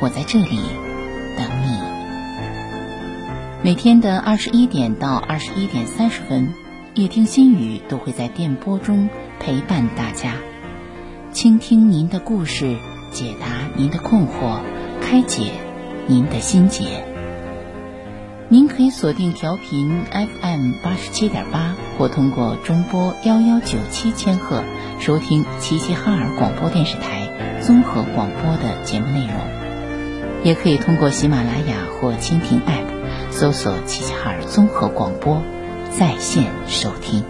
我在这里等你。每天的二十一点到二十一点三十分，夜听心语都会在电波中陪伴大家，倾听您的故事，解答您的困惑，开解您的心结。您可以锁定调频 FM 八十七点八，或通过中波幺幺九七千赫收听齐齐哈尔广播电视台综合广播的节目内容，也可以通过喜马拉雅或蜻蜓 App 搜索齐齐哈尔综合广播在线收听。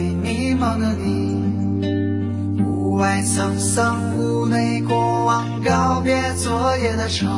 迷茫的你，屋外沧桑，屋内过往，告别昨夜的愁。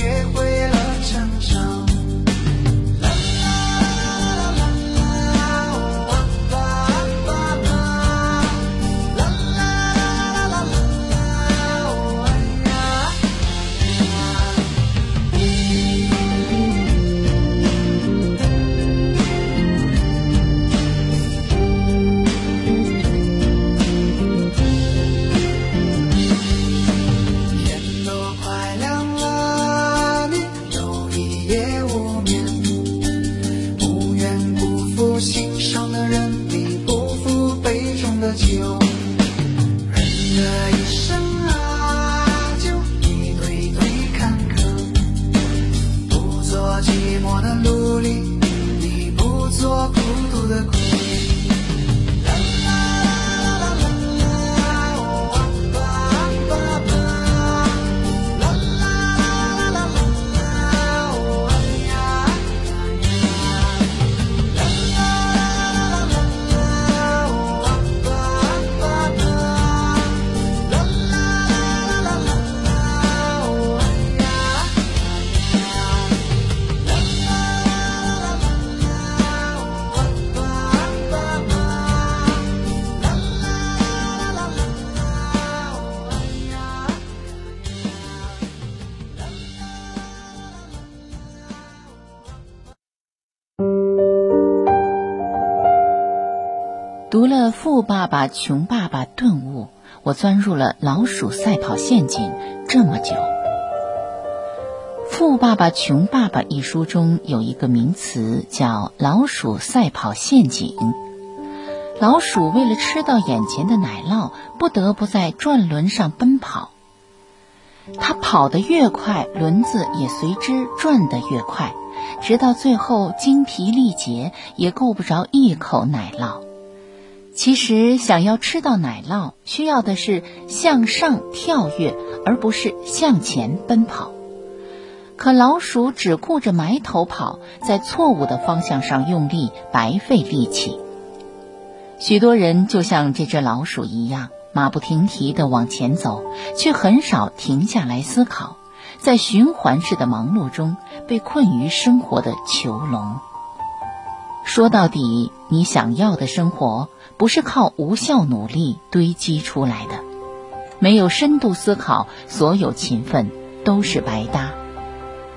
也会爸爸穷爸爸》，顿悟，我钻入了老鼠赛跑陷阱这么久。《富爸爸穷爸爸》一书中有一个名词叫“老鼠赛跑陷阱”。老鼠为了吃到眼前的奶酪，不得不在转轮上奔跑。它跑得越快，轮子也随之转得越快，直到最后精疲力竭，也够不着一口奶酪。其实，想要吃到奶酪，需要的是向上跳跃，而不是向前奔跑。可老鼠只顾着埋头跑，在错误的方向上用力，白费力气。许多人就像这只老鼠一样，马不停蹄地往前走，却很少停下来思考，在循环式的忙碌中被困于生活的囚笼。说到底，你想要的生活。不是靠无效努力堆积出来的，没有深度思考，所有勤奋都是白搭。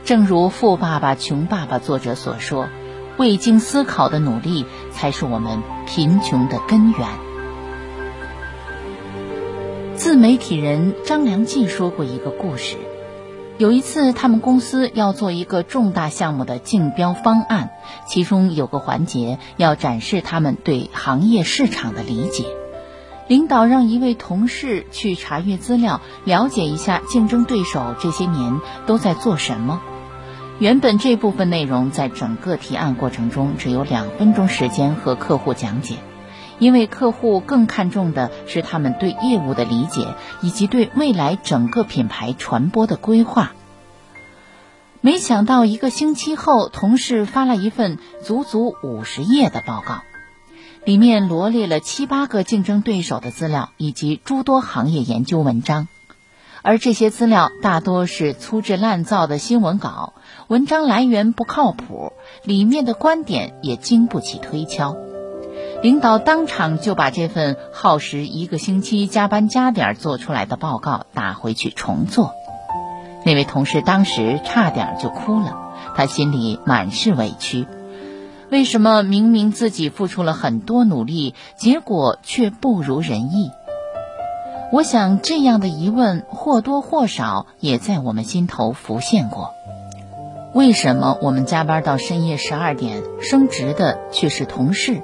正如《富爸爸穷爸爸》作者所说：“未经思考的努力，才是我们贫穷的根源。”自媒体人张良计说过一个故事。有一次，他们公司要做一个重大项目的竞标方案，其中有个环节要展示他们对行业市场的理解。领导让一位同事去查阅资料，了解一下竞争对手这些年都在做什么。原本这部分内容在整个提案过程中只有两分钟时间和客户讲解，因为客户更看重的是他们对业务的理解以及对未来整个品牌传播的规划。没想到一个星期后，同事发了一份足足五十页的报告，里面罗列了七八个竞争对手的资料以及诸多行业研究文章，而这些资料大多是粗制滥造的新闻稿，文章来源不靠谱，里面的观点也经不起推敲。领导当场就把这份耗时一个星期、加班加点做出来的报告打回去重做。那位同事当时差点就哭了，他心里满是委屈。为什么明明自己付出了很多努力，结果却不如人意？我想这样的疑问或多或少也在我们心头浮现过。为什么我们加班到深夜十二点，升职的却是同事？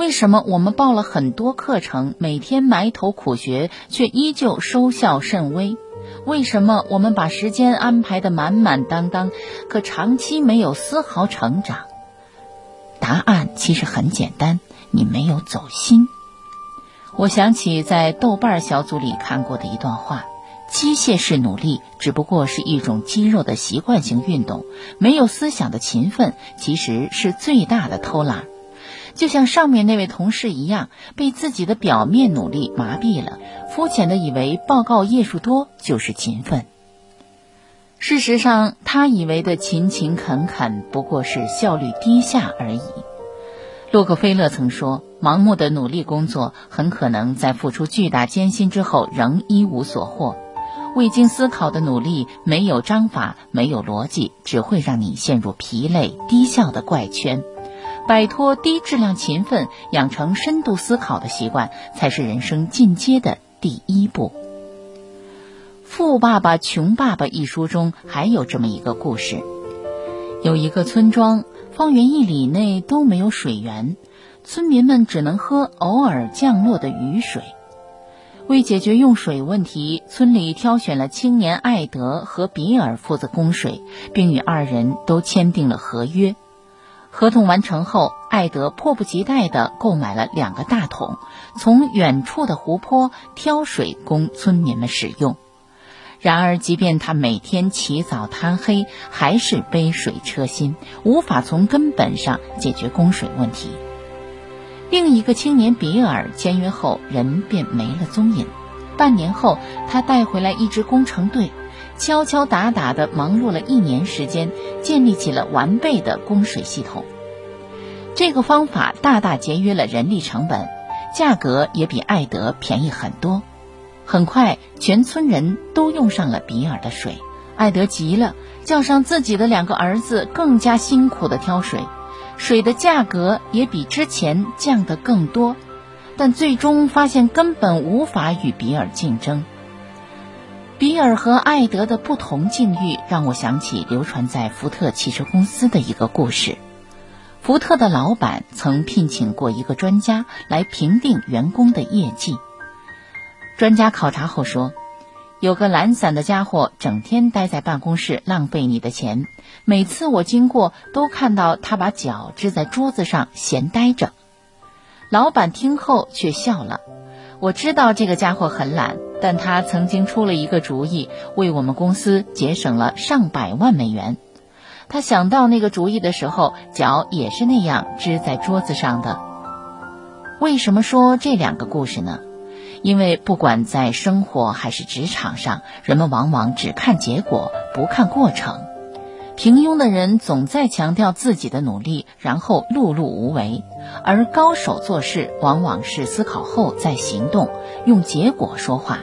为什么我们报了很多课程，每天埋头苦学，却依旧收效甚微？为什么我们把时间安排的满满当当，可长期没有丝毫成长？答案其实很简单，你没有走心。我想起在豆瓣小组里看过的一段话：机械式努力只不过是一种肌肉的习惯性运动，没有思想的勤奋其实是最大的偷懒。就像上面那位同事一样，被自己的表面努力麻痹了，肤浅的以为报告页数多就是勤奋。事实上，他以为的勤勤恳恳不过是效率低下而已。洛克菲勒曾说：“盲目的努力工作，很可能在付出巨大艰辛之后仍一无所获；未经思考的努力，没有章法，没有逻辑，只会让你陷入疲累低效的怪圈。”摆脱低质量勤奋，养成深度思考的习惯，才是人生进阶的第一步。《富爸爸穷爸爸》一书中还有这么一个故事：有一个村庄，方圆一里内都没有水源，村民们只能喝偶尔降落的雨水。为解决用水问题，村里挑选了青年艾德和比尔负责供水，并与二人都签订了合约。合同完成后，艾德迫不及待地购买了两个大桶，从远处的湖泊挑水供村民们使用。然而，即便他每天起早贪黑，还是杯水车薪，无法从根本上解决供水问题。另一个青年比尔签约后，人便没了踪影。半年后，他带回来一支工程队。敲敲打打地忙碌了一年时间，建立起了完备的供水系统。这个方法大大节约了人力成本，价格也比艾德便宜很多。很快，全村人都用上了比尔的水。艾德急了，叫上自己的两个儿子，更加辛苦地挑水。水的价格也比之前降得更多。但最终发现根本无法与比尔竞争。比尔和艾德的不同境遇，让我想起流传在福特汽车公司的一个故事。福特的老板曾聘请过一个专家来评定员工的业绩。专家考察后说：“有个懒散的家伙，整天待在办公室，浪费你的钱。每次我经过，都看到他把脚支在桌子上，闲呆着。”老板听后却笑了。我知道这个家伙很懒，但他曾经出了一个主意，为我们公司节省了上百万美元。他想到那个主意的时候，脚也是那样支在桌子上的。为什么说这两个故事呢？因为不管在生活还是职场上，人们往往只看结果，不看过程。平庸的人总在强调自己的努力，然后碌碌无为；而高手做事往往是思考后再行动，用结果说话。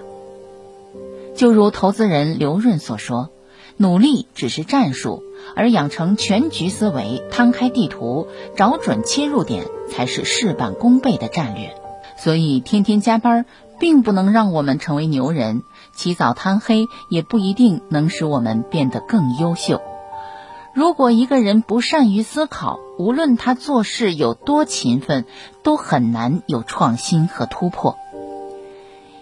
就如投资人刘润所说：“努力只是战术，而养成全局思维，摊开地图，找准切入点，才是事半功倍的战略。”所以，天天加班并不能让我们成为牛人，起早贪黑也不一定能使我们变得更优秀。如果一个人不善于思考，无论他做事有多勤奋，都很难有创新和突破。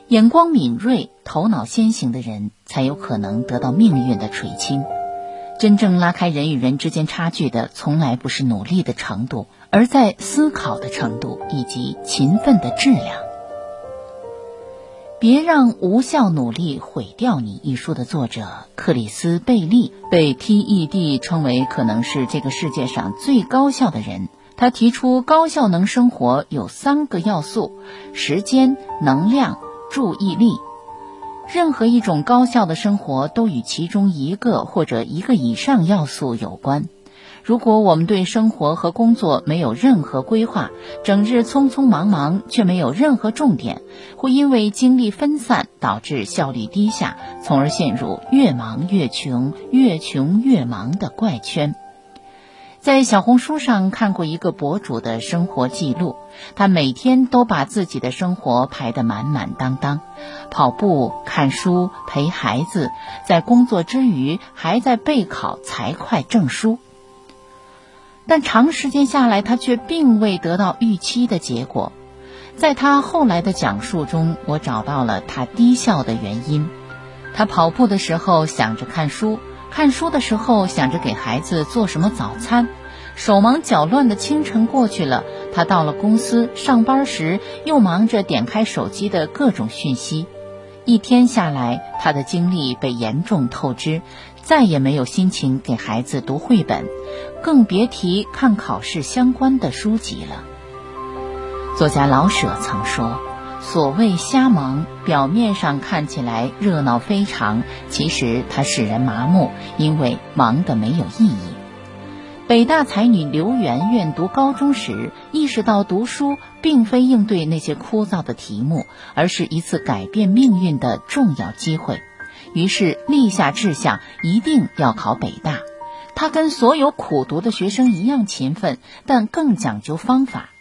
眼光敏锐、头脑先行的人，才有可能得到命运的垂青。真正拉开人与人之间差距的，从来不是努力的程度，而在思考的程度以及勤奋的质量。别让无效努力毁掉你。一书的作者克里斯·贝利被 TED 称为可能是这个世界上最高效的人。他提出，高效能生活有三个要素：时间、能量、注意力。任何一种高效的生活都与其中一个或者一个以上要素有关。如果我们对生活和工作没有任何规划，整日匆匆忙忙却没有任何重点，会因为精力分散导致效率低下，从而陷入越忙越穷、越穷越忙的怪圈。在小红书上看过一个博主的生活记录，他每天都把自己的生活排得满满当当，跑步、看书、陪孩子，在工作之余还在备考财会证书。但长时间下来，他却并未得到预期的结果。在他后来的讲述中，我找到了他低效的原因。他跑步的时候想着看书，看书的时候想着给孩子做什么早餐。手忙脚乱的清晨过去了，他到了公司上班时，又忙着点开手机的各种讯息。一天下来，他的精力被严重透支，再也没有心情给孩子读绘本。更别提看考试相关的书籍了。作家老舍曾说：“所谓瞎忙，表面上看起来热闹非常，其实它使人麻木，因为忙得没有意义。”北大才女刘媛媛读高中时，意识到读书并非应对那些枯燥的题目，而是一次改变命运的重要机会，于是立下志向，一定要考北大。他跟所有苦读的学生一样勤奋，但更讲究方法。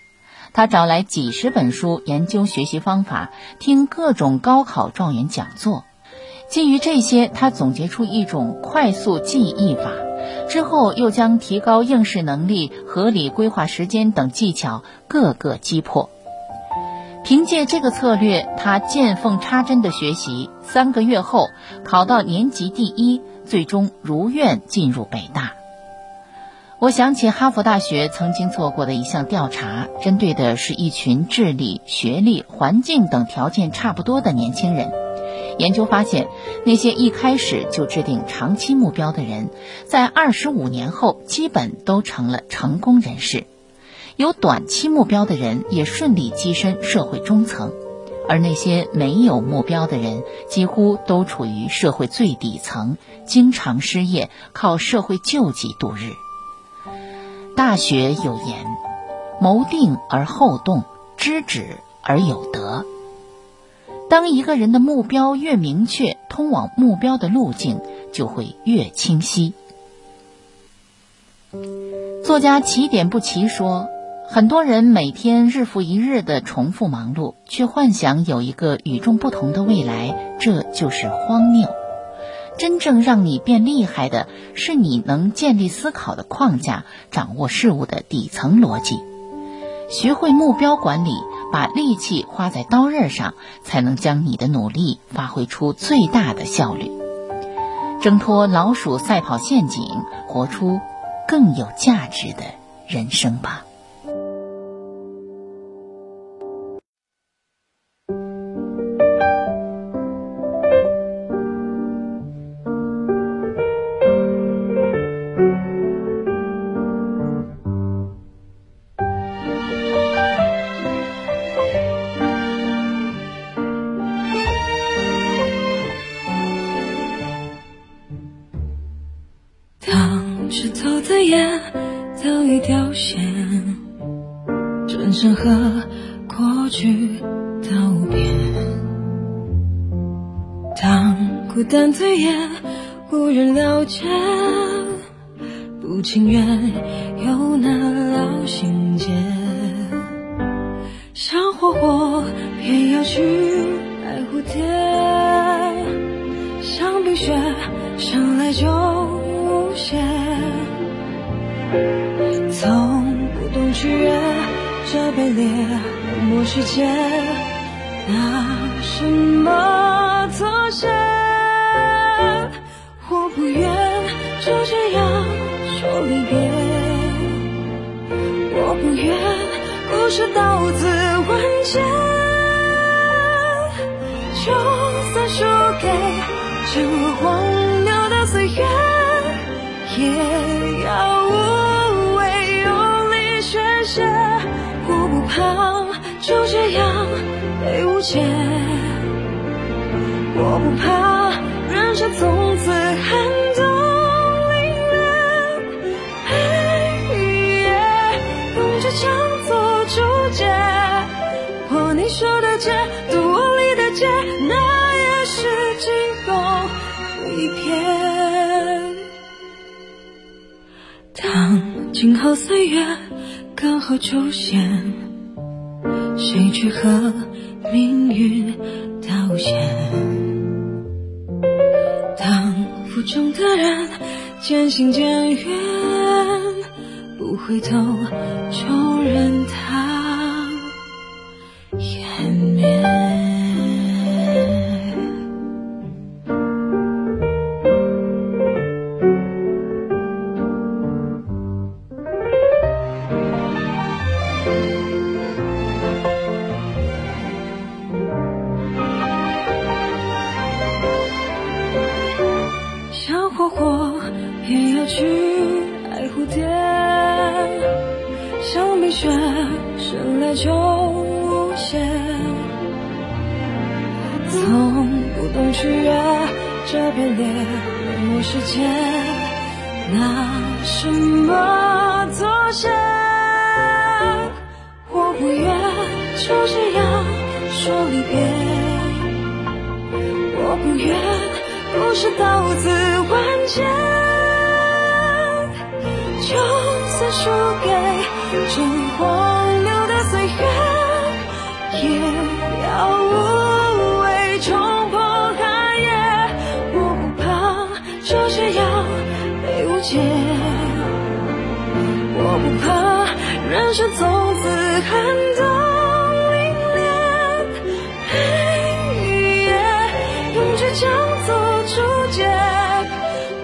他找来几十本书研究学习方法，听各种高考状元讲座。基于这些，他总结出一种快速记忆法。之后又将提高应试能力、合理规划时间等技巧各个击破。凭借这个策略，他见缝插针的学习，三个月后考到年级第一。最终如愿进入北大。我想起哈佛大学曾经做过的一项调查，针对的是一群智力、学历、环境等条件差不多的年轻人。研究发现，那些一开始就制定长期目标的人，在二十五年后基本都成了成功人士；有短期目标的人也顺利跻身社会中层。而那些没有目标的人，几乎都处于社会最底层，经常失业，靠社会救济度日。大学有言：“谋定而后动，知止而有得。”当一个人的目标越明确，通往目标的路径就会越清晰。作家起点不齐说。很多人每天日复一日的重复忙碌，却幻想有一个与众不同的未来，这就是荒谬。真正让你变厉害的是你能建立思考的框架，掌握事物的底层逻辑，学会目标管理，把力气花在刀刃上，才能将你的努力发挥出最大的效率。挣脱老鼠赛跑陷阱，活出更有价值的人生吧。当孤单堆叠，无人了解，不情愿又难了心结，想活活偏要去爱蝴蝶，像冰雪生来就无邪，从不懂取悦。这卑劣冷漠世界，拿什么妥协？不愿就这样说离别，我不愿故事到此完结。就算输给这荒谬的岁月，也要无畏用力宣泄。我不怕就这样被误解，我不怕人生从此当静好岁月刚好出现。谁去和命运道歉？当负重的人渐行渐远，不回头就任我是剑拿什么作结我不愿就这样说离别我不愿故事到此完结就算输给这荒谬的岁月也是从此看到凛冽。黑与夜，用倔强做注解。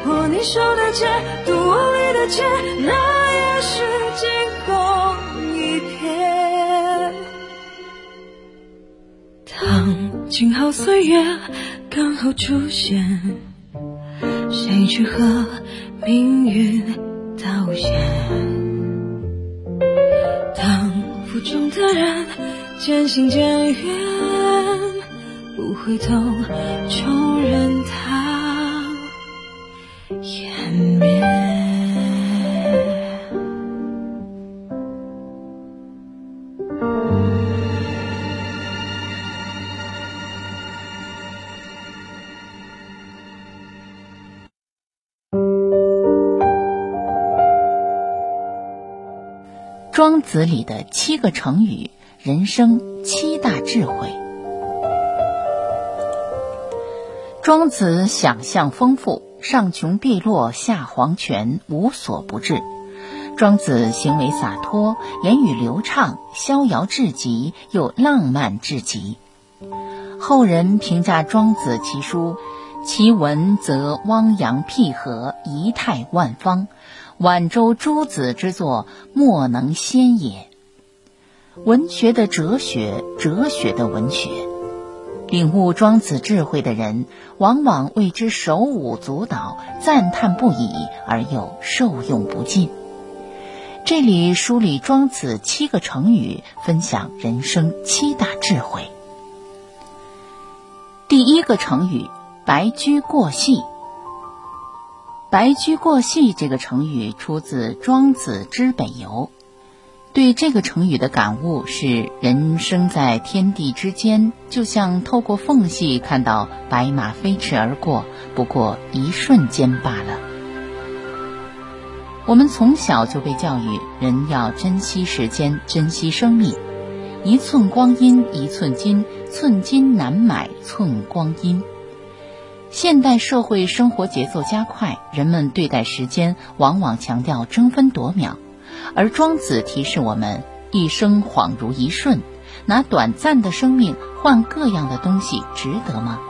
握你手的剑，赌我离的劫，那也是惊鸿一瞥。当静好岁月，刚好出现，谁去和命运道歉？中的人渐行渐远，不回头就任他子里的七个成语，人生七大智慧。庄子想象丰富，上穷碧落下黄泉，无所不至。庄子行为洒脱，言语流畅，逍遥至极，又浪漫至极。后人评价庄子其书，其文则汪洋辟合，仪态万方，晚周诸子之作，莫能先也。文学的哲学，哲学的文学。领悟庄子智慧的人，往往为之手舞足蹈，赞叹不已，而又受用不尽。这里梳理庄子七个成语，分享人生七大智慧。第一个成语“白驹过隙”。白驹过隙这个成语出自《庄子之北游》。对这个成语的感悟是：人生在天地之间，就像透过缝隙看到白马飞驰而过，不过一瞬间罢了。我们从小就被教育，人要珍惜时间，珍惜生命。一寸光阴一寸金，寸金难买寸光阴。现代社会生活节奏加快，人们对待时间往往强调争分夺秒，而庄子提示我们：一生恍如一瞬，拿短暂的生命换各样的东西，值得吗？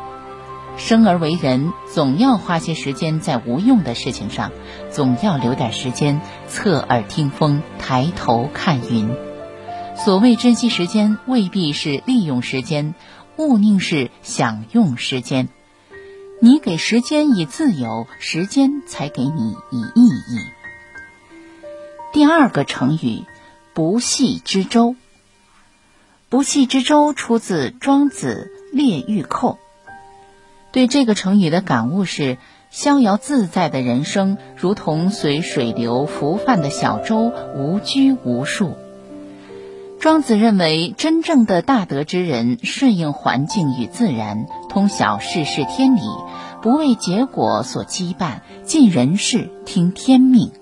生而为人，总要花些时间在无用的事情上，总要留点时间侧耳听风，抬头看云。所谓珍惜时间，未必是利用时间，勿宁是享用时间。你给时间以自由，时间才给你以意义。第二个成语“不系之舟”。不系之舟出自《庄子·列御寇》。对这个成语的感悟是：逍遥自在的人生，如同随水流浮泛的小舟，无拘无束。庄子认为，真正的大德之人，顺应环境与自然，通晓世事天理，不为结果所羁绊，尽人事，听天命。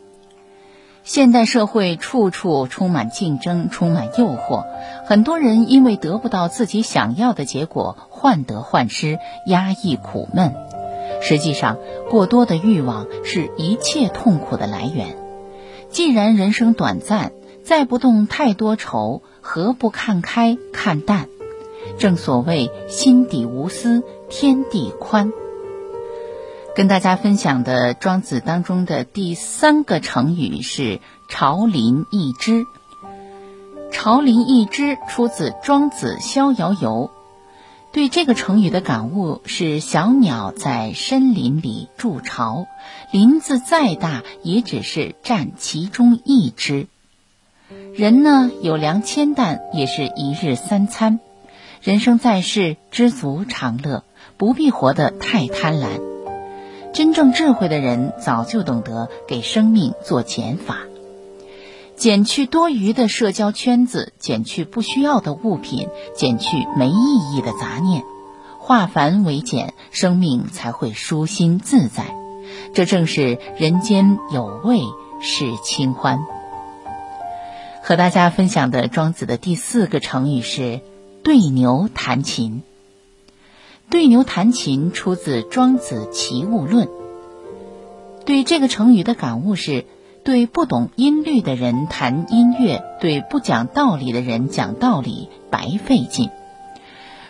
现代社会处处充满竞争，充满诱惑，很多人因为得不到自己想要的结果，患得患失，压抑苦闷。实际上，过多的欲望是一切痛苦的来源。既然人生短暂，再不动太多愁，何不看开看淡？正所谓心底无私，天地宽。跟大家分享的《庄子》当中的第三个成语是“朝林一枝”。朝林一枝出自《庄子·逍遥游》。对这个成语的感悟是：小鸟在深林里筑巢，林子再大，也只是占其中一枝。人呢，有粮千担，也是一日三餐。人生在世，知足常乐，不必活得太贪婪。真正智慧的人早就懂得给生命做减法，减去多余的社交圈子，减去不需要的物品，减去没意义的杂念，化繁为简，生命才会舒心自在。这正是人间有味是清欢。和大家分享的庄子的第四个成语是“对牛弹琴”。对牛弹琴出自《庄子·齐物论》。对这个成语的感悟是：对不懂音律的人弹音乐，对不讲道理的人讲道理，白费劲。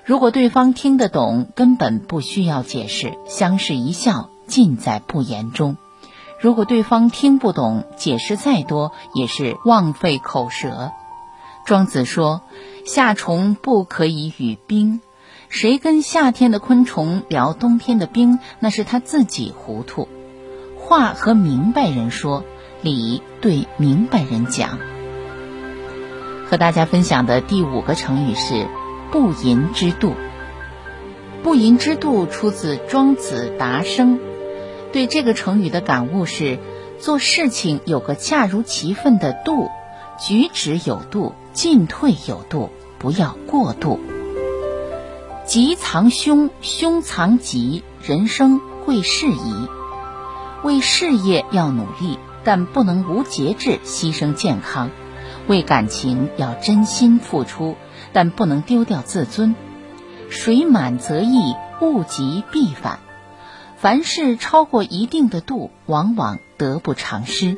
如果对方听得懂，根本不需要解释，相视一笑，尽在不言中；如果对方听不懂，解释再多也是枉费口舌。庄子说：“夏虫不可以语冰。”谁跟夏天的昆虫聊冬天的冰？那是他自己糊涂。话和明白人说，理对明白人讲。和大家分享的第五个成语是“不淫之度”。不淫之度出自《庄子·达生》。对这个成语的感悟是：做事情有个恰如其分的度，举止有度，进退有度，不要过度。吉藏凶，凶藏吉，人生会适宜。为事业要努力，但不能无节制牺牲健康；为感情要真心付出，但不能丢掉自尊。水满则溢，物极必反。凡事超过一定的度，往往得不偿失。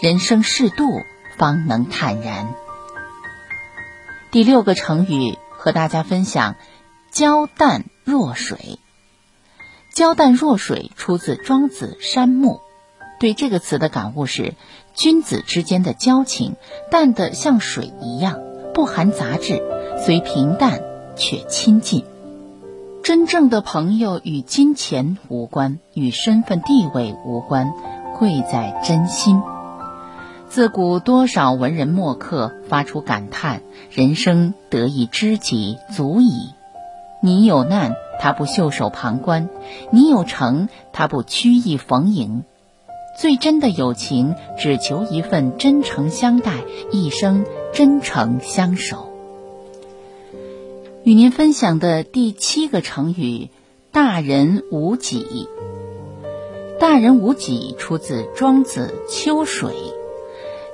人生适度，方能坦然。第六个成语和大家分享：交淡若水。交淡若水出自《庄子·山木》。对这个词的感悟是：君子之间的交情淡得像水一样，不含杂质，虽平淡却亲近。真正的朋友与金钱无关，与身份地位无关，贵在真心。自古多少文人墨客发出感叹：人生得一知己足矣。你有难，他不袖手旁观；你有成，他不曲意逢迎。最真的友情，只求一份真诚相待，一生真诚相守。与您分享的第七个成语“大人无己”。大人无己出自《庄子·秋水》。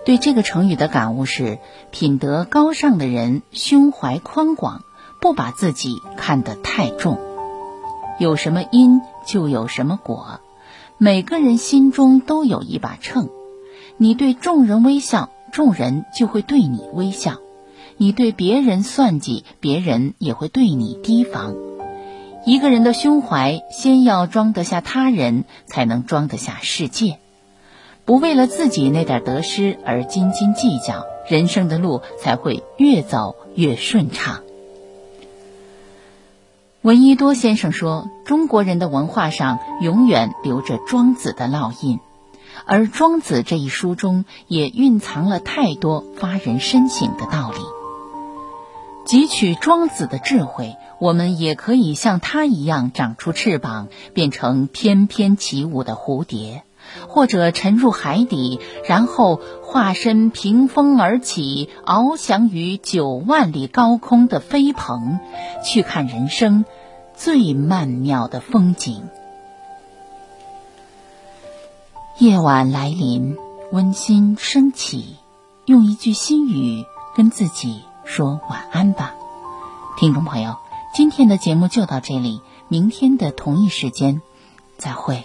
对这个成语的感悟是：品德高尚的人胸怀宽广，不把自己看得太重。有什么因，就有什么果。每个人心中都有一把秤，你对众人微笑，众人就会对你微笑。你对别人算计，别人也会对你提防。一个人的胸怀，先要装得下他人，才能装得下世界。不为了自己那点得失而斤斤计较，人生的路才会越走越顺畅。闻一多先生说：“中国人的文化上永远留着庄子的烙印，而《庄子》这一书中也蕴藏了太多发人深省的道理。”汲取庄子的智慧，我们也可以像他一样长出翅膀，变成翩翩起舞的蝴蝶，或者沉入海底，然后化身凭风而起，翱翔于九万里高空的飞鹏，去看人生最曼妙的风景。夜晚来临，温馨升起，用一句心语跟自己。说晚安吧，听众朋友，今天的节目就到这里，明天的同一时间再会。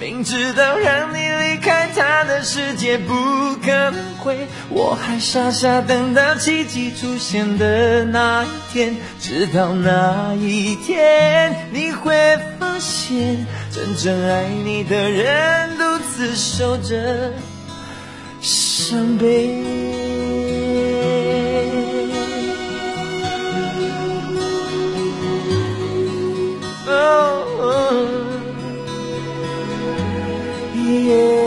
明知道让你离开他的世界不可能会，我还傻傻等到奇迹出现的那一天。直到那一天，你会发现，真正爱你的人独自守着伤悲。Lord.